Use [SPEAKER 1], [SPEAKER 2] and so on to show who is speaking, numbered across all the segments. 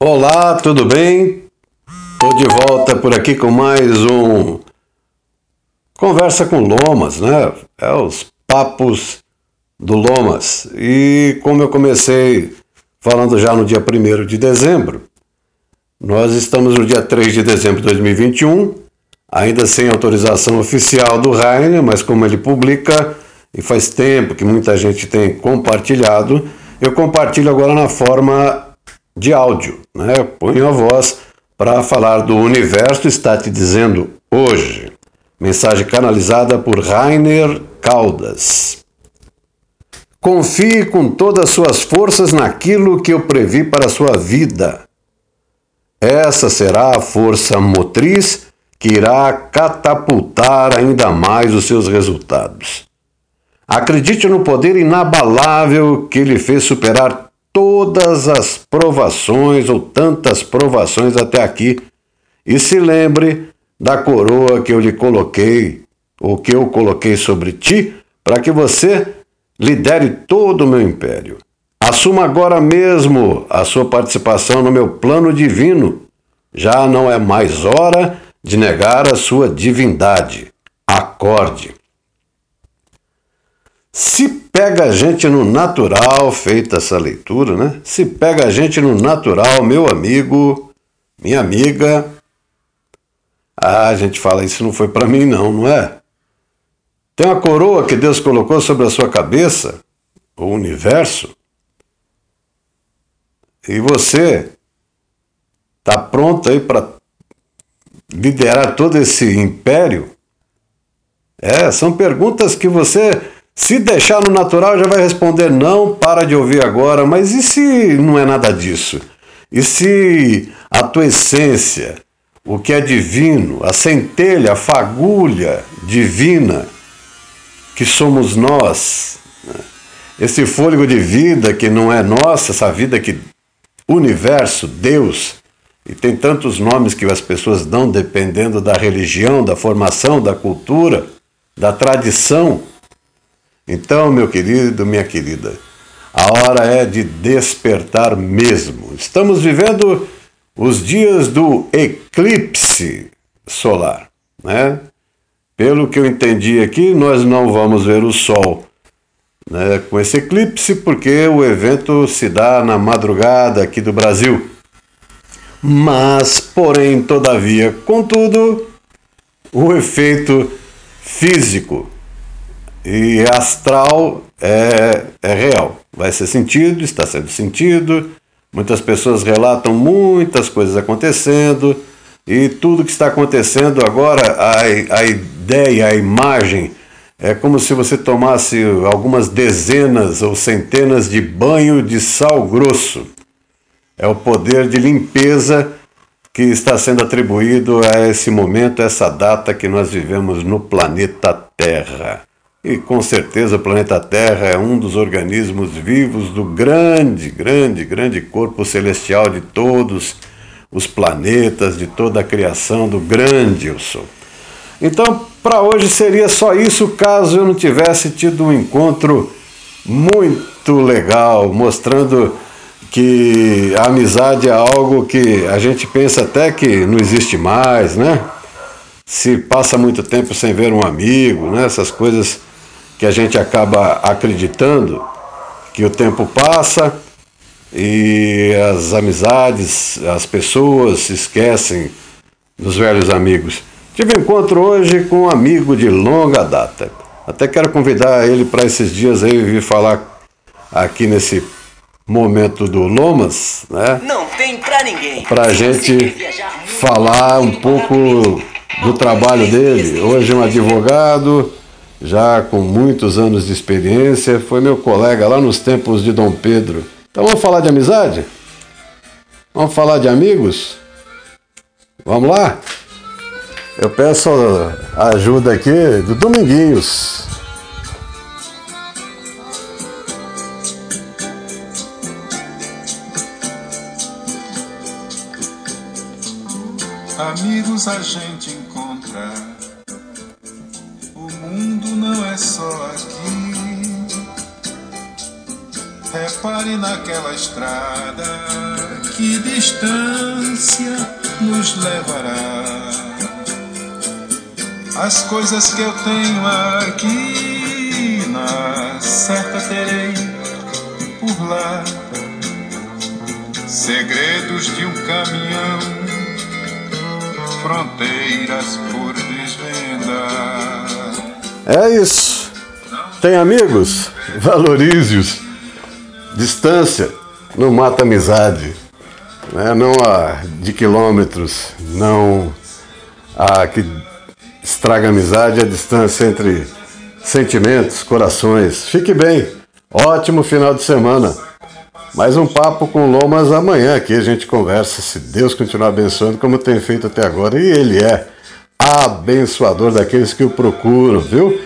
[SPEAKER 1] Olá, tudo bem? Estou de volta por aqui com mais um Conversa com Lomas, né? É os papos do Lomas. E como eu comecei falando já no dia 1 de dezembro, nós estamos no dia 3 de dezembro de 2021, ainda sem autorização oficial do Rainer, mas como ele publica, e faz tempo que muita gente tem compartilhado, eu compartilho agora na forma de áudio, né? Ponho a voz para falar do universo está te dizendo hoje. Mensagem canalizada por Rainer Caldas. Confie com todas as suas forças naquilo que eu previ para a sua vida. Essa será a força motriz que irá catapultar ainda mais os seus resultados. Acredite no poder inabalável que lhe fez superar todas as provações ou tantas provações até aqui e se lembre da coroa que eu lhe coloquei, ou que eu coloquei sobre ti, para que você lidere todo o meu império. Assuma agora mesmo a sua participação no meu plano divino. Já não é mais hora de negar a sua divindade. Acorde. Se pega a gente no natural, feita essa leitura, né? Se pega a gente no natural, meu amigo, minha amiga. Ah, a gente fala, isso não foi para mim, não, não é? Tem uma coroa que Deus colocou sobre a sua cabeça, o universo, e você está pronto aí para liderar todo esse império? É, são perguntas que você se deixar no natural, já vai responder não, para de ouvir agora, mas e se não é nada disso? E se a tua essência, o que é divino, a centelha, a fagulha divina que somos nós, né? esse fôlego de vida que não é nossa, essa vida que universo, Deus, e tem tantos nomes que as pessoas dão dependendo da religião, da formação, da cultura, da tradição. Então, meu querido, minha querida, a hora é de despertar mesmo. Estamos vivendo os dias do eclipse solar, né? Pelo que eu entendi aqui, nós não vamos ver o Sol né, com esse eclipse, porque o evento se dá na madrugada aqui do Brasil. Mas, porém, todavia, contudo, o efeito físico e astral é, é real. Vai ser sentido, está sendo sentido. Muitas pessoas relatam muitas coisas acontecendo e tudo que está acontecendo agora, a, a ideia, a imagem, é como se você tomasse algumas dezenas ou centenas de banho de sal grosso. É o poder de limpeza que está sendo atribuído a esse momento, a essa data que nós vivemos no planeta Terra. E com certeza o planeta Terra é um dos organismos vivos do grande, grande, grande corpo celestial de todos os planetas, de toda a criação do grande eu sou. Então, para hoje seria só isso, caso eu não tivesse tido um encontro muito legal, mostrando que a amizade é algo que a gente pensa até que não existe mais, né? Se passa muito tempo sem ver um amigo, né? Essas coisas que a gente acaba acreditando que o tempo passa e as amizades, as pessoas se esquecem dos velhos amigos. Tive um encontro hoje com um amigo de longa data. Até quero convidar ele para esses dias aí vir falar aqui nesse momento do Lomas, né?
[SPEAKER 2] Não tem pra ninguém.
[SPEAKER 1] Pra gente falar um pouco do trabalho dele. Hoje um advogado, já com muitos anos de experiência, foi meu colega lá nos tempos de Dom Pedro. Então vamos falar de amizade? Vamos falar de amigos? Vamos lá? Eu peço a ajuda aqui do Dominguinhos.
[SPEAKER 3] Amigos a gente encontra mundo não é só aqui. Repare naquela estrada Que distância nos levará? As coisas que eu tenho aqui, na certa terei por lá. Segredos de um caminhão, fronteiras por desvendar.
[SPEAKER 1] É isso. Tem amigos? Valorize-os. Distância não mata amizade. Né? Não a de quilômetros, não a que estraga amizade, a distância entre sentimentos, corações. Fique bem. Ótimo final de semana. Mais um papo com Lomas amanhã aqui a gente conversa, se Deus continuar abençoando como tem feito até agora. E Ele é abençoador daqueles que o procuram, viu?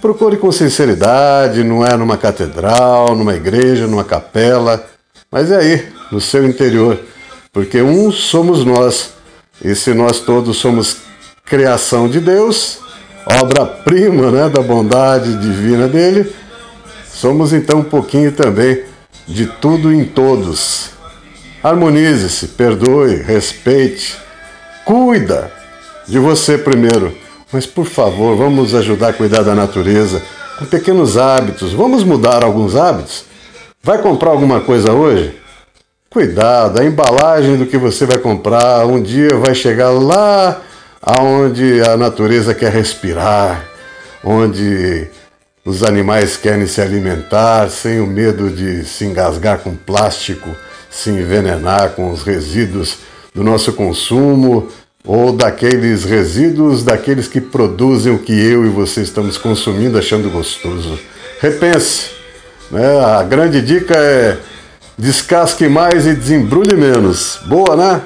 [SPEAKER 1] Procure com sinceridade, não é numa catedral, numa igreja, numa capela, mas é aí, no seu interior. Porque um somos nós, e se nós todos somos criação de Deus, obra-prima né, da bondade divina dele, somos então um pouquinho também de tudo em todos. Harmonize-se, perdoe, respeite, cuida de você primeiro mas por favor, vamos ajudar a cuidar da natureza com pequenos hábitos. Vamos mudar alguns hábitos? Vai comprar alguma coisa hoje? Cuidado, a embalagem do que você vai comprar um dia vai chegar lá aonde a natureza quer respirar, onde os animais querem se alimentar sem o medo de se engasgar com plástico, se envenenar com os resíduos do nosso consumo, ou daqueles resíduos daqueles que produzem o que eu e você estamos consumindo achando gostoso. Repense. Né? A grande dica é descasque mais e desembrulhe menos. Boa, né?